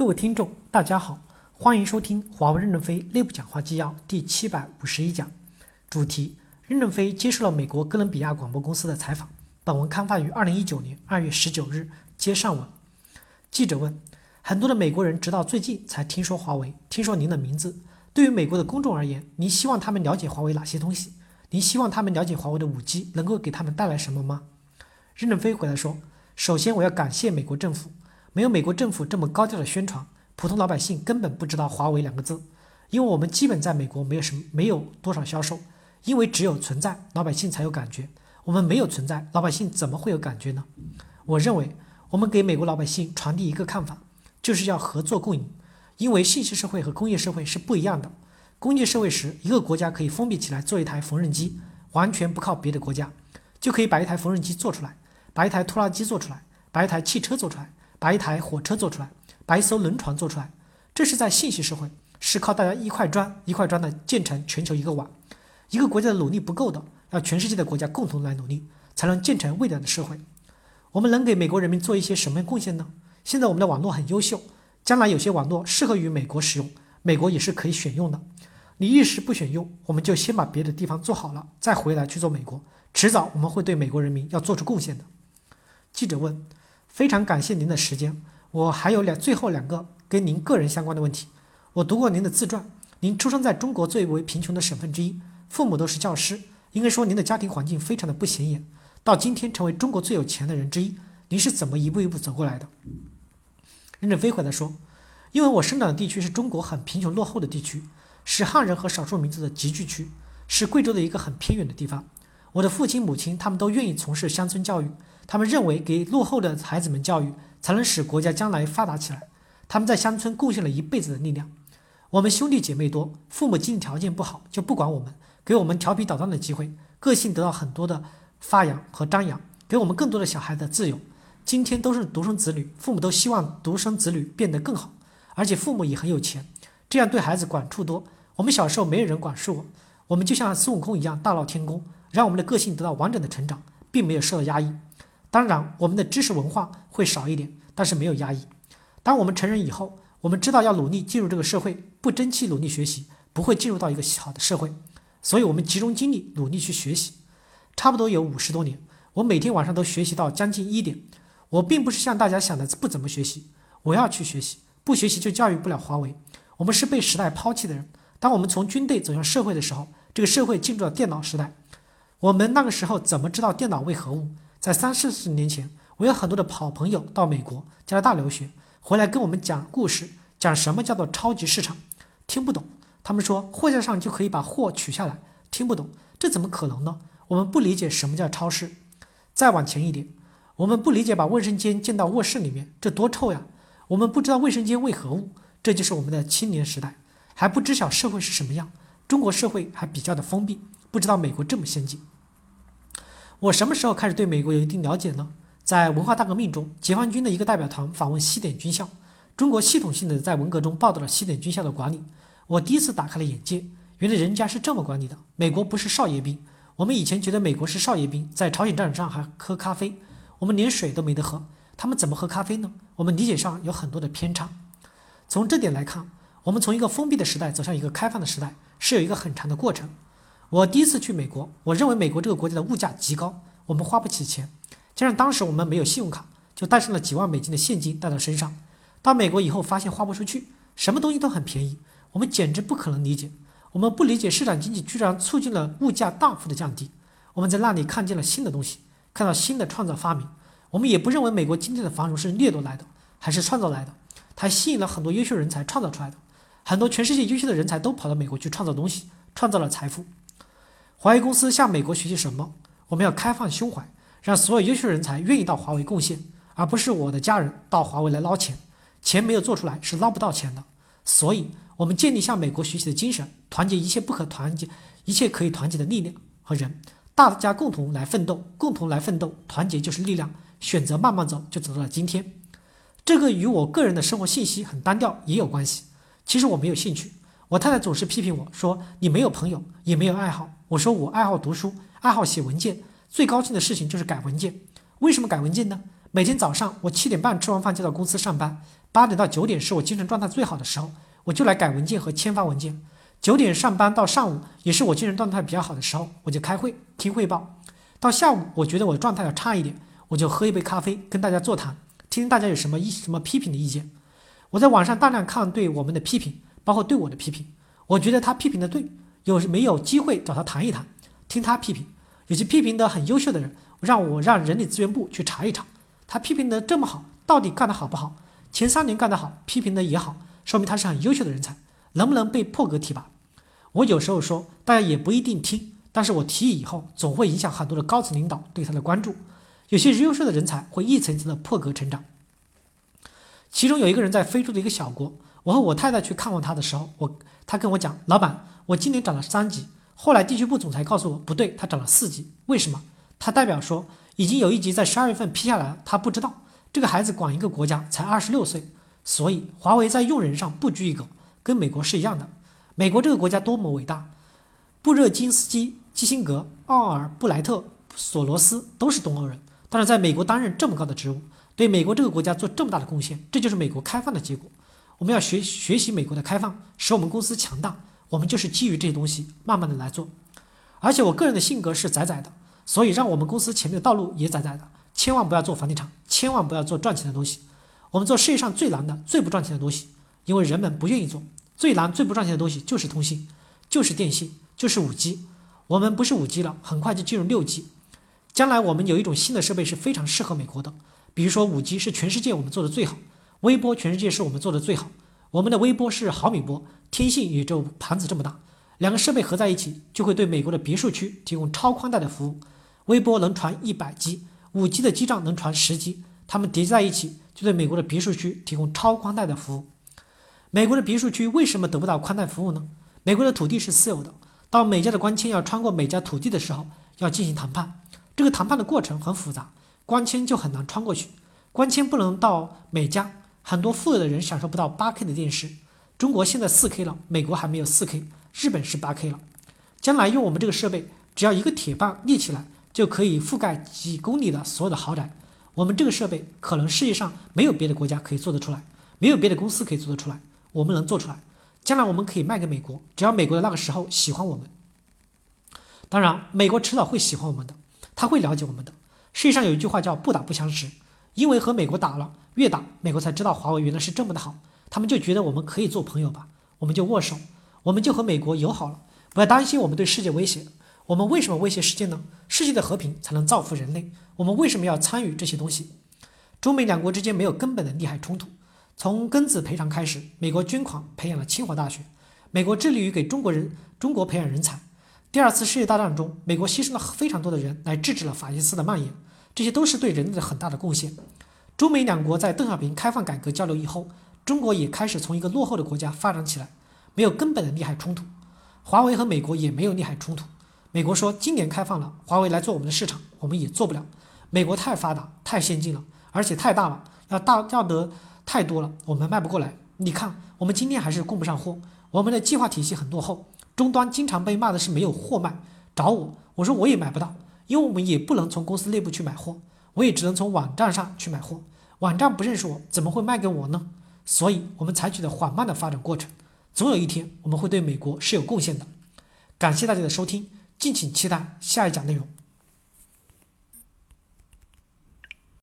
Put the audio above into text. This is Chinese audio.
各位听众，大家好，欢迎收听华为任正非内部讲话纪要第七百五十一讲，主题：任正非接受了美国哥伦比亚广播公司的采访。本文刊发于二零一九年二月十九日。接上文，记者问：很多的美国人直到最近才听说华为，听说您的名字。对于美国的公众而言，您希望他们了解华为哪些东西？您希望他们了解华为的五 G 能够给他们带来什么吗？任正非回答说：首先，我要感谢美国政府。没有美国政府这么高调的宣传，普通老百姓根本不知道“华为”两个字，因为我们基本在美国没有什么，没有多少销售，因为只有存在，老百姓才有感觉。我们没有存在，老百姓怎么会有感觉呢？我认为，我们给美国老百姓传递一个看法，就是要合作共赢，因为信息社会和工业社会是不一样的。工业社会时，一个国家可以封闭起来做一台缝纫机，完全不靠别的国家，就可以把一台缝纫机做出来，把一台拖拉机做出来，把一台汽车做出来。把一台火车做出来，把一艘轮船做出来，这是在信息社会，是靠大家一块砖一块砖的建成全球一个网。一个国家的努力不够的，要全世界的国家共同来努力，才能建成未来的社会。我们能给美国人民做一些什么贡献呢？现在我们的网络很优秀，将来有些网络适合于美国使用，美国也是可以选用的。你一时不选用，我们就先把别的地方做好了，再回来去做美国，迟早我们会对美国人民要做出贡献的。记者问。非常感谢您的时间，我还有两最后两个跟您个人相关的问题。我读过您的自传，您出生在中国最为贫穷的省份之一，父母都是教师，应该说您的家庭环境非常的不显眼。到今天成为中国最有钱的人之一，您是怎么一步一步走过来的？任正非回答说：“因为我生长的地区是中国很贫穷落后的地区，是汉人和少数民族的集聚区，是贵州的一个很偏远的地方。我的父亲母亲他们都愿意从事乡村教育。”他们认为，给落后的孩子们教育，才能使国家将来发达起来。他们在乡村贡献了一辈子的力量。我们兄弟姐妹多，父母经济条件不好，就不管我们，给我们调皮捣蛋的机会，个性得到很多的发扬和张扬，给我们更多的小孩的自由。今天都是独生子女，父母都希望独生子女变得更好，而且父母也很有钱，这样对孩子管束多。我们小时候没有人管束我，我们就像孙悟空一样大闹天宫，让我们的个性得到完整的成长，并没有受到压抑。当然，我们的知识文化会少一点，但是没有压抑。当我们成人以后，我们知道要努力进入这个社会，不争气努力学习，不会进入到一个好的社会。所以，我们集中精力努力去学习。差不多有五十多年，我每天晚上都学习到将近一点。我并不是像大家想的不怎么学习，我要去学习，不学习就教育不了华为。我们是被时代抛弃的人。当我们从军队走向社会的时候，这个社会进入了电脑时代。我们那个时候怎么知道电脑为何物？在三四十年前，我有很多的好朋友到美国、加拿大留学，回来跟我们讲故事，讲什么叫做超级市场，听不懂。他们说货架上就可以把货取下来，听不懂，这怎么可能呢？我们不理解什么叫超市。再往前一点，我们不理解把卫生间建到卧室里面，这多臭呀！我们不知道卫生间为何物，这就是我们的青年时代，还不知晓社会是什么样。中国社会还比较的封闭，不知道美国这么先进。我什么时候开始对美国有一定了解呢？在文化大革命中，解放军的一个代表团访问西点军校，中国系统性的在文革中报道了西点军校的管理。我第一次打开了眼界，原来人家是这么管理的。美国不是少爷兵，我们以前觉得美国是少爷兵，在朝鲜战场上还喝咖啡，我们连水都没得喝，他们怎么喝咖啡呢？我们理解上有很多的偏差。从这点来看，我们从一个封闭的时代走向一个开放的时代，是有一个很长的过程。我第一次去美国，我认为美国这个国家的物价极高，我们花不起钱。加上当时我们没有信用卡，就带上了几万美金的现金带到身上。到美国以后，发现花不出去，什么东西都很便宜，我们简直不可能理解。我们不理解市场经济居然促进了物价大幅的降低。我们在那里看见了新的东西，看到新的创造发明。我们也不认为美国今天的繁荣是掠夺来的，还是创造来的。它吸引了很多优秀人才创造出来的，很多全世界优秀的人才都跑到美国去创造东西，创造了财富。华为公司向美国学习什么？我们要开放胸怀，让所有优秀人才愿意到华为贡献，而不是我的家人到华为来捞钱。钱没有做出来是捞不到钱的。所以，我们建立向美国学习的精神，团结一切不可团结、一切可以团结的力量和人，大家共同来奋斗，共同来奋斗，团结就是力量。选择慢慢走，就走到了今天。这个与我个人的生活信息很单调也有关系。其实我没有兴趣。我太太总是批评我说：“你没有朋友，也没有爱好。”我说我爱好读书，爱好写文件，最高兴的事情就是改文件。为什么改文件呢？每天早上我七点半吃完饭就到公司上班，八点到九点是我精神状态最好的时候，我就来改文件和签发文件。九点上班到上午也是我精神状态比较好的时候，我就开会听汇报。到下午我觉得我状态要差一点，我就喝一杯咖啡跟大家座谈，听听大家有什么意什么批评的意见。我在网上大量看对我们的批评，包括对我的批评。我觉得他批评的对，有没有机会找他谈一谈，听他批评。有些批评的很优秀的人，让我让人力资源部去查一查，他批评的这么好，到底干得好不好？前三年干得好，批评的也好，说明他是很优秀的人才。能不能被破格提拔？我有时候说，大家也不一定听，但是我提议以后，总会影响很多的高层领导对他的关注。有些优秀的人才会一层层的破格成长。其中有一个人在非洲的一个小国，我和我太太去看望他的时候，我他跟我讲，老板，我今年涨了三级。后来地区部总裁告诉我，不对，他涨了四级。为什么？他代表说，已经有一级在十二月份批下来了，他不知道。这个孩子管一个国家才二十六岁，所以华为在用人上不拘一格。跟美国是一样的，美国这个国家多么伟大！布热津斯基、基辛格、奥尔布莱特、索罗斯都是东欧人，但是在美国担任这么高的职务，对美国这个国家做这么大的贡献，这就是美国开放的结果。我们要学学习美国的开放，使我们公司强大。我们就是基于这些东西，慢慢的来做。而且我个人的性格是窄窄的，所以让我们公司前面的道路也窄窄的。千万不要做房地产，千万不要做赚钱的东西。我们做世界上最难的、最不赚钱的东西。因为人们不愿意做最难、最不赚钱的东西，就是通信，就是电信，就是五 G。我们不是五 G 了，很快就进入六 G。将来我们有一种新的设备是非常适合美国的，比如说五 G 是全世界我们做的最好，微波全世界是我们做的最好。我们的微波是毫米波，天线也就盘子这么大，两个设备合在一起就会对美国的别墅区提供超宽带的服务。微波能传一百 G，五 G 的基站能传十 G，它们叠在一起就对美国的别墅区提供超宽带的服务。美国的别墅区为什么得不到宽带服务呢？美国的土地是私有的，到美家的光纤要穿过美家土地的时候，要进行谈判，这个谈判的过程很复杂，光纤就很难穿过去，光纤不能到美家，很多富有的人享受不到 8K 的电视。中国现在 4K 了，美国还没有 4K，日本是 8K 了。将来用我们这个设备，只要一个铁棒立起来，就可以覆盖几公里的所有的豪宅。我们这个设备可能世界上没有别的国家可以做得出来，没有别的公司可以做得出来。我们能做出来，将来我们可以卖给美国，只要美国的那个时候喜欢我们。当然，美国迟早会喜欢我们的，他会了解我们的。世界上有一句话叫“不打不相识”，因为和美国打了，越打美国才知道华为原来是这么的好，他们就觉得我们可以做朋友吧，我们就握手，我们就和美国友好了。不要担心我们对世界威胁，我们为什么威胁世界呢？世界的和平才能造福人类，我们为什么要参与这些东西？中美两国之间没有根本的利害冲突。从庚子赔偿开始，美国捐款培养了清华大学，美国致力于给中国人中国培养人才。第二次世界大战中，美国牺牲了非常多的人来制止了法西斯的蔓延，这些都是对人类的很大的贡献。中美两国在邓小平开放改革交流以后，中国也开始从一个落后的国家发展起来，没有根本的利害冲突。华为和美国也没有利害冲突。美国说今年开放了，华为来做我们的市场，我们也做不了。美国太发达、太先进了，而且太大了，要大要得。太多了，我们卖不过来。你看，我们今天还是供不上货，我们的计划体系很落后，终端经常被骂的是没有货卖。找我，我说我也买不到，因为我们也不能从公司内部去买货，我也只能从网站上去买货。网站不认识我，怎么会卖给我呢？所以，我们采取的缓慢的发展过程，总有一天我们会对美国是有贡献的。感谢大家的收听，敬请期待下一讲内容。